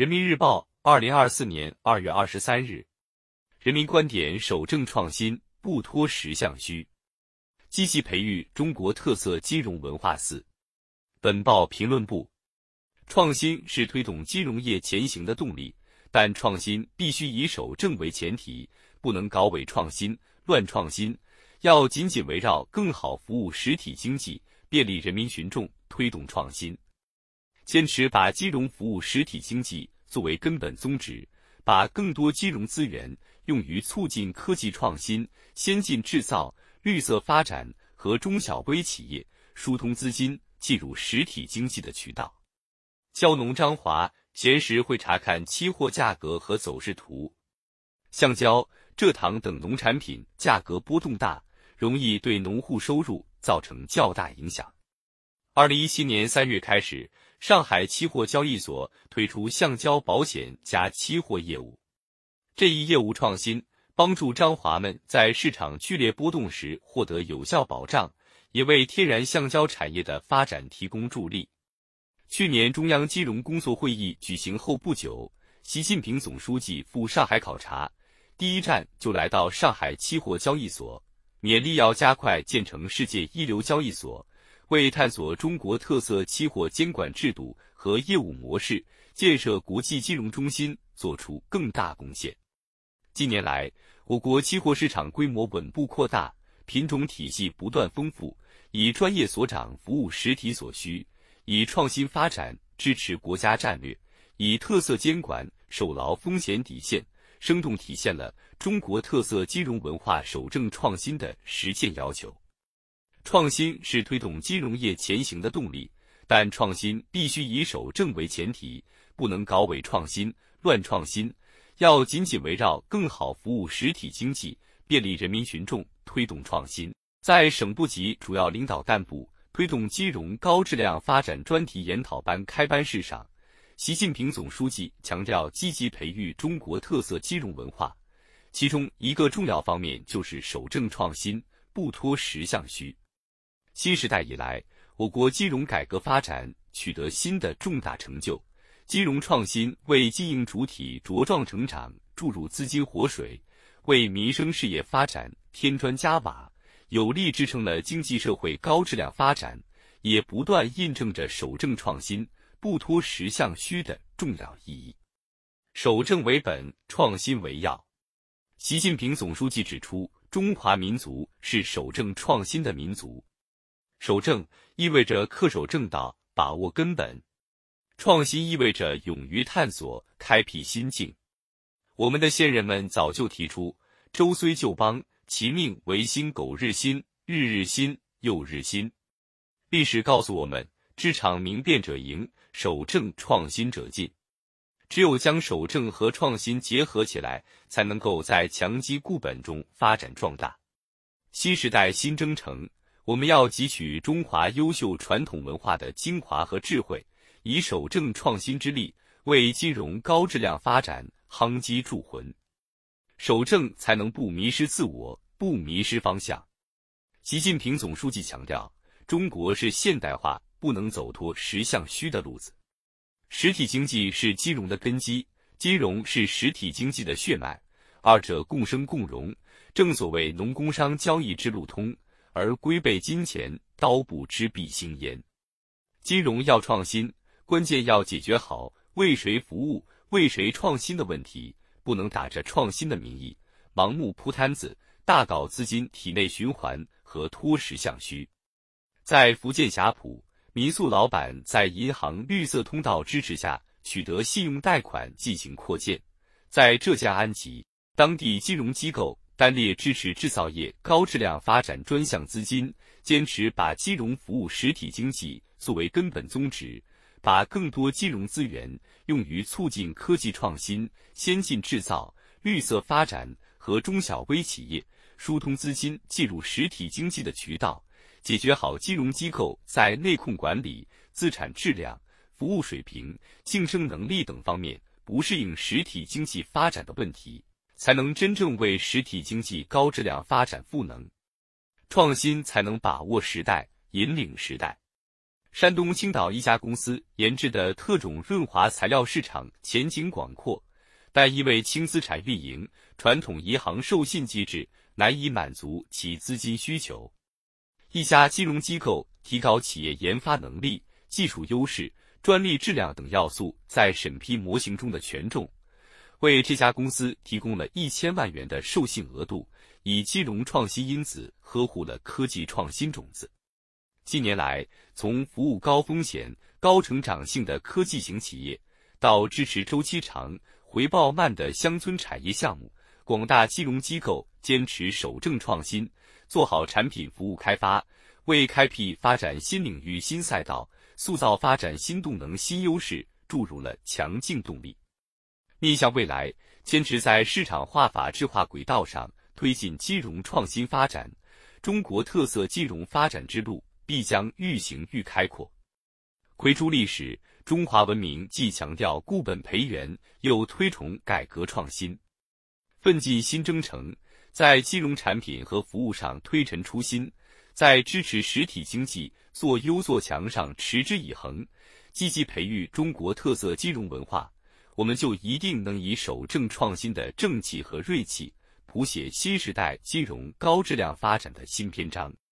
人民日报，二零二四年二月二十三日。人民观点：守正创新，不脱实向虚，积极培育中国特色金融文化。四。本报评论部：创新是推动金融业前行的动力，但创新必须以守正为前提，不能搞伪创新、乱创新，要紧紧围绕更好服务实体经济、便利人民群众推动创新。坚持把金融服务实体经济作为根本宗旨，把更多金融资源用于促进科技创新、先进制造、绿色发展和中小微企业，疏通资金进入实体经济的渠道。胶农张华闲时会查看期货价格和走势图。橡胶、蔗糖等农产品价格波动大，容易对农户收入造成较大影响。二零一七年三月开始。上海期货交易所推出橡胶保险加期货业务，这一业务创新帮助张华们在市场剧烈波动时获得有效保障，也为天然橡胶产业的发展提供助力。去年中央金融工作会议举行后不久，习近平总书记赴上海考察，第一站就来到上海期货交易所，勉励要加快建成世界一流交易所。为探索中国特色期货监管制度和业务模式，建设国际金融中心做出更大贡献。近年来，我国期货市场规模稳步扩大，品种体系不断丰富，以专业所长服务实体所需，以创新发展支持国家战略，以特色监管守牢风险底线，生动体现了中国特色金融文化守正创新的实践要求。创新是推动金融业前行的动力，但创新必须以守正为前提，不能搞伪创新、乱创新，要紧紧围绕更好服务实体经济、便利人民群众推动创新。在省部级主要领导干部推动金融高质量发展专题研讨班开班式上，习近平总书记强调积极培育中国特色金融文化，其中一个重要方面就是守正创新，不脱实项虚。新时代以来，我国金融改革发展取得新的重大成就，金融创新为经营主体茁壮成长注入资金活水，为民生事业发展添砖加瓦，有力支撑了经济社会高质量发展，也不断印证着守正创新、不脱实向虚的重要意义。守正为本，创新为要。习近平总书记指出，中华民族是守正创新的民族。守正意味着恪守正道，把握根本；创新意味着勇于探索，开辟新境。我们的先人们早就提出“周虽旧邦，其命维新苟日新，日日新，又日新”。历史告诉我们，治场明辨者赢，守正创新者进。只有将守正和创新结合起来，才能够在强基固本中发展壮大。新时代新征程。我们要汲取中华优秀传统文化的精华和智慧，以守正创新之力，为金融高质量发展夯基铸魂。守正才能不迷失自我，不迷失方向。习近平总书记强调，中国是现代化不能走脱实向虚的路子。实体经济是金融的根基，金融是实体经济的血脉，二者共生共荣。正所谓农工商交易之路通。而龟背金钱，刀不知必兴焉。金融要创新，关键要解决好为谁服务、为谁创新的问题，不能打着创新的名义盲目铺摊子，大搞资金体内循环和脱实向虚。在福建霞浦，民宿老板在银行绿色通道支持下取得信用贷款进行扩建；在浙江安吉，当地金融机构。单列支持制造业高质量发展专项资金，坚持把金融服务实体经济作为根本宗旨，把更多金融资源用于促进科技创新、先进制造、绿色发展和中小微企业，疏通资金进入实体经济的渠道，解决好金融机构在内控管理、资产质量、服务水平、竞争能力等方面不适应实体经济发展的问题。才能真正为实体经济高质量发展赋能，创新才能把握时代、引领时代。山东青岛一家公司研制的特种润滑材料市场前景广阔，但因为轻资产运营、传统银行授信机制难以满足其资金需求。一家金融机构提高企业研发能力、技术优势、专利质量等要素在审批模型中的权重，为这家公司提供了一千万元的授信额度，以金融创新因子呵护了科技创新种子。近年来，从服务高风险、高成长性的科技型企业，到支持周期长、回报慢的乡村产业项目，广大金融机构坚持守正创新，做好产品服务开发，为开辟发展新领域新赛道、塑造发展新动能新优势注入了强劲动力。面向未来，坚持在市场化法治化轨道上推进金融创新发展，中国特色金融发展之路。必将愈行愈开阔。回诸历史，中华文明既强调固本培元，又推崇改革创新，奋进新征程，在金融产品和服务上推陈出新，在支持实体经济做优做强上持之以恒，积极培育中国特色金融文化，我们就一定能以守正创新的正气和锐气，谱写新时代金融高质量发展的新篇章。